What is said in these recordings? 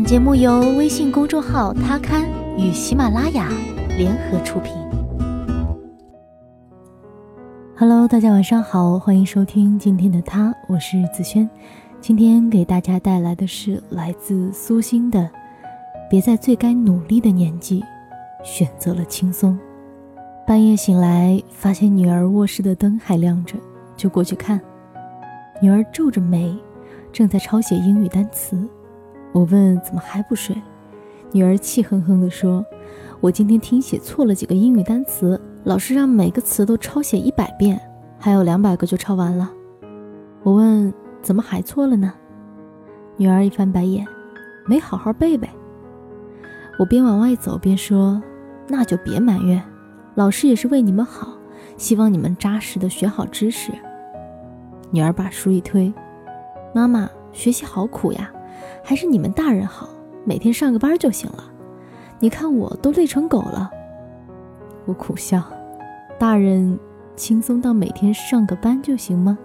本节目由微信公众号“他刊”与喜马拉雅联合出品。Hello，大家晚上好，欢迎收听今天的他，我是子轩。今天给大家带来的是来自苏欣的：“别在最该努力的年纪，选择了轻松。”半夜醒来，发现女儿卧室的灯还亮着，就过去看。女儿皱着眉，正在抄写英语单词。我问怎么还不睡，女儿气哼哼地说：“我今天听写错了几个英语单词，老师让每个词都抄写一百遍，还有两百个就抄完了。”我问怎么还错了呢？女儿一翻白眼，没好好背呗。我边往外走边说：“那就别埋怨，老师也是为你们好，希望你们扎实的学好知识。”女儿把书一推：“妈妈，学习好苦呀。”还是你们大人好，每天上个班就行了。你看我都累成狗了。我苦笑，大人轻松到每天上个班就行吗？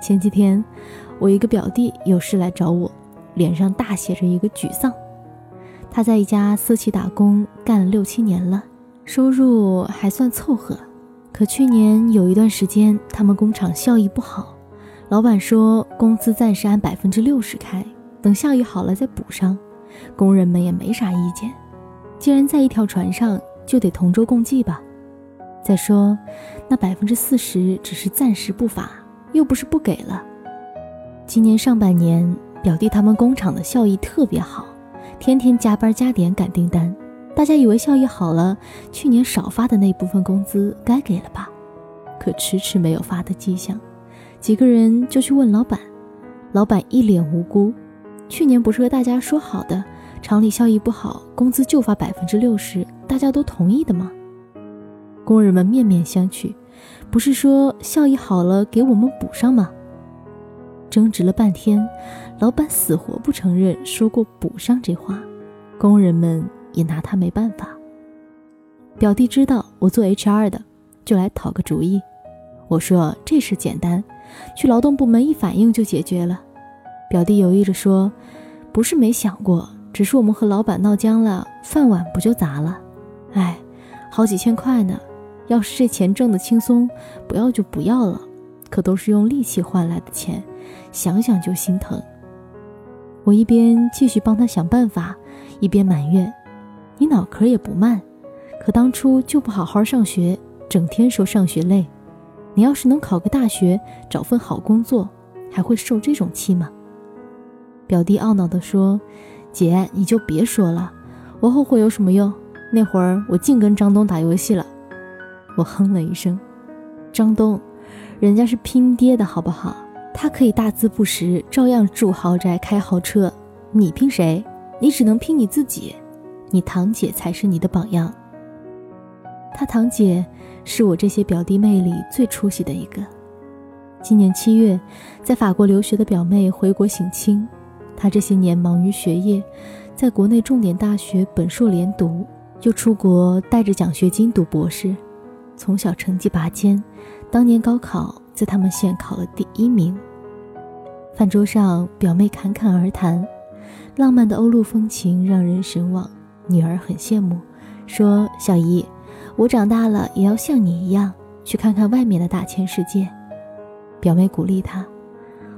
前几天，我一个表弟有事来找我，脸上大写着一个沮丧。他在一家私企打工，干了六七年了，收入还算凑合。可去年有一段时间，他们工厂效益不好。老板说，工资暂时按百分之六十开，等效益好了再补上。工人们也没啥意见。既然在一条船上，就得同舟共济吧。再说，那百分之四十只是暂时不发，又不是不给了。今年上半年，表弟他们工厂的效益特别好，天天加班加点赶订单。大家以为效益好了，去年少发的那部分工资该给了吧？可迟迟没有发的迹象。几个人就去问老板，老板一脸无辜。去年不是和大家说好的，厂里效益不好，工资就发百分之六十，大家都同意的吗？工人们面面相觑，不是说效益好了给我们补上吗？争执了半天，老板死活不承认说过补上这话，工人们也拿他没办法。表弟知道我做 HR 的，就来讨个主意。我说这事简单。去劳动部门一反映就解决了。表弟犹豫着说：“不是没想过，只是我们和老板闹僵了，饭碗不就砸了？哎，好几千块呢。要是这钱挣得轻松，不要就不要了。可都是用力气换来的钱，想想就心疼。”我一边继续帮他想办法，一边埋怨：“你脑壳也不慢，可当初就不好好上学，整天说上学累。”你要是能考个大学，找份好工作，还会受这种气吗？表弟懊恼地说：“姐，你就别说了，我后悔有什么用？那会儿我净跟张东打游戏了。”我哼了一声：“张东，人家是拼爹的好不好？他可以大字不识，照样住豪宅、开豪车。你拼谁？你只能拼你自己。你堂姐才是你的榜样。他堂姐。”是我这些表弟妹里最出息的一个。今年七月，在法国留学的表妹回国省亲，她这些年忙于学业，在国内重点大学本硕连读，又出国带着奖学金读博士，从小成绩拔尖，当年高考在他们县考了第一名。饭桌上，表妹侃侃而谈，浪漫的欧陆风情让人神往，女儿很羡慕，说：“小姨。”我长大了也要像你一样去看看外面的大千世界。表妹鼓励她，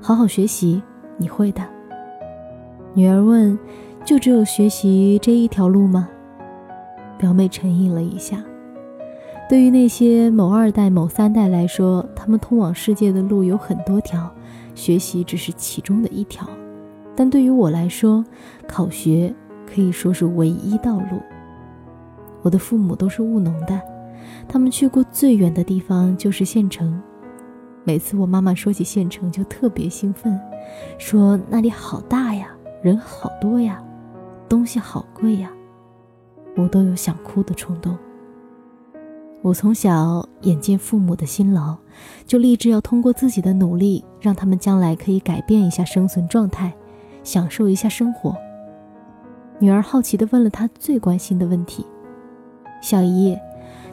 好好学习，你会的。女儿问：“就只有学习这一条路吗？”表妹沉吟了一下。对于那些某二代、某三代来说，他们通往世界的路有很多条，学习只是其中的一条。但对于我来说，考学可以说是唯一道路。我的父母都是务农的，他们去过最远的地方就是县城。每次我妈妈说起县城，就特别兴奋，说那里好大呀，人好多呀，东西好贵呀，我都有想哭的冲动。我从小眼见父母的辛劳，就立志要通过自己的努力，让他们将来可以改变一下生存状态，享受一下生活。女儿好奇地问了她最关心的问题。小姨，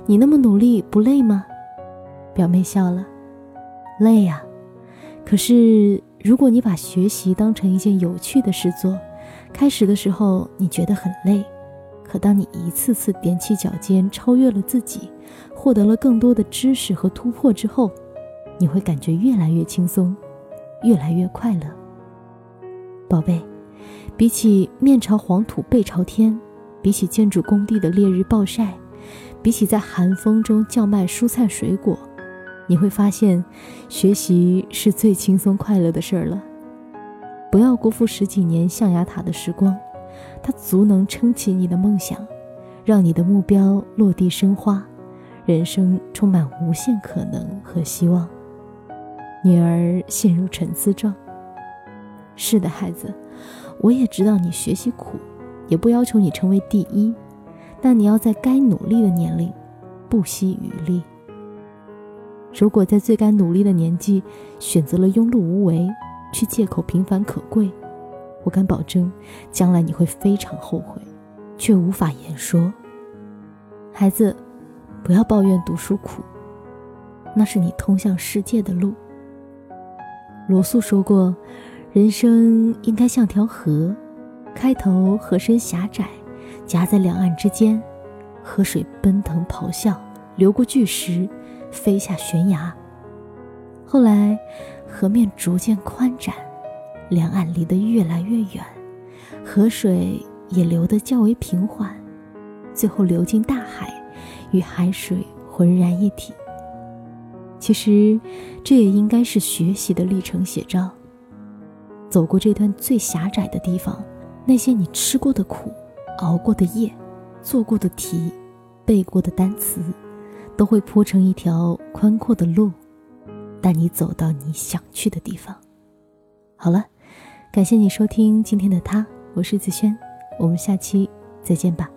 你那么努力不累吗？表妹笑了，累呀。可是如果你把学习当成一件有趣的事做，开始的时候你觉得很累，可当你一次次踮起脚尖超越了自己，获得了更多的知识和突破之后，你会感觉越来越轻松，越来越快乐。宝贝，比起面朝黄土背朝天，比起建筑工地的烈日暴晒，比起在寒风中叫卖蔬菜水果，你会发现，学习是最轻松快乐的事儿了。不要辜负十几年象牙塔的时光，它足能撑起你的梦想，让你的目标落地生花，人生充满无限可能和希望。女儿陷入沉思状。是的，孩子，我也知道你学习苦，也不要求你成为第一，但你要在该努力的年龄，不惜余力。如果在最该努力的年纪选择了庸碌无为，去借口平凡可贵，我敢保证，将来你会非常后悔，却无法言说。孩子，不要抱怨读书苦，那是你通向世界的路。罗素说过，人生应该像条河，开头河身狭窄，夹在两岸之间，河水奔腾咆哮，流过巨石。飞下悬崖。后来，河面逐渐宽展，两岸离得越来越远，河水也流得较为平缓，最后流进大海，与海水浑然一体。其实，这也应该是学习的历程写照。走过这段最狭窄的地方，那些你吃过的苦、熬过的夜、做过的题、背过的单词。都会铺成一条宽阔的路，带你走到你想去的地方。好了，感谢你收听今天的他，我是子轩，我们下期再见吧。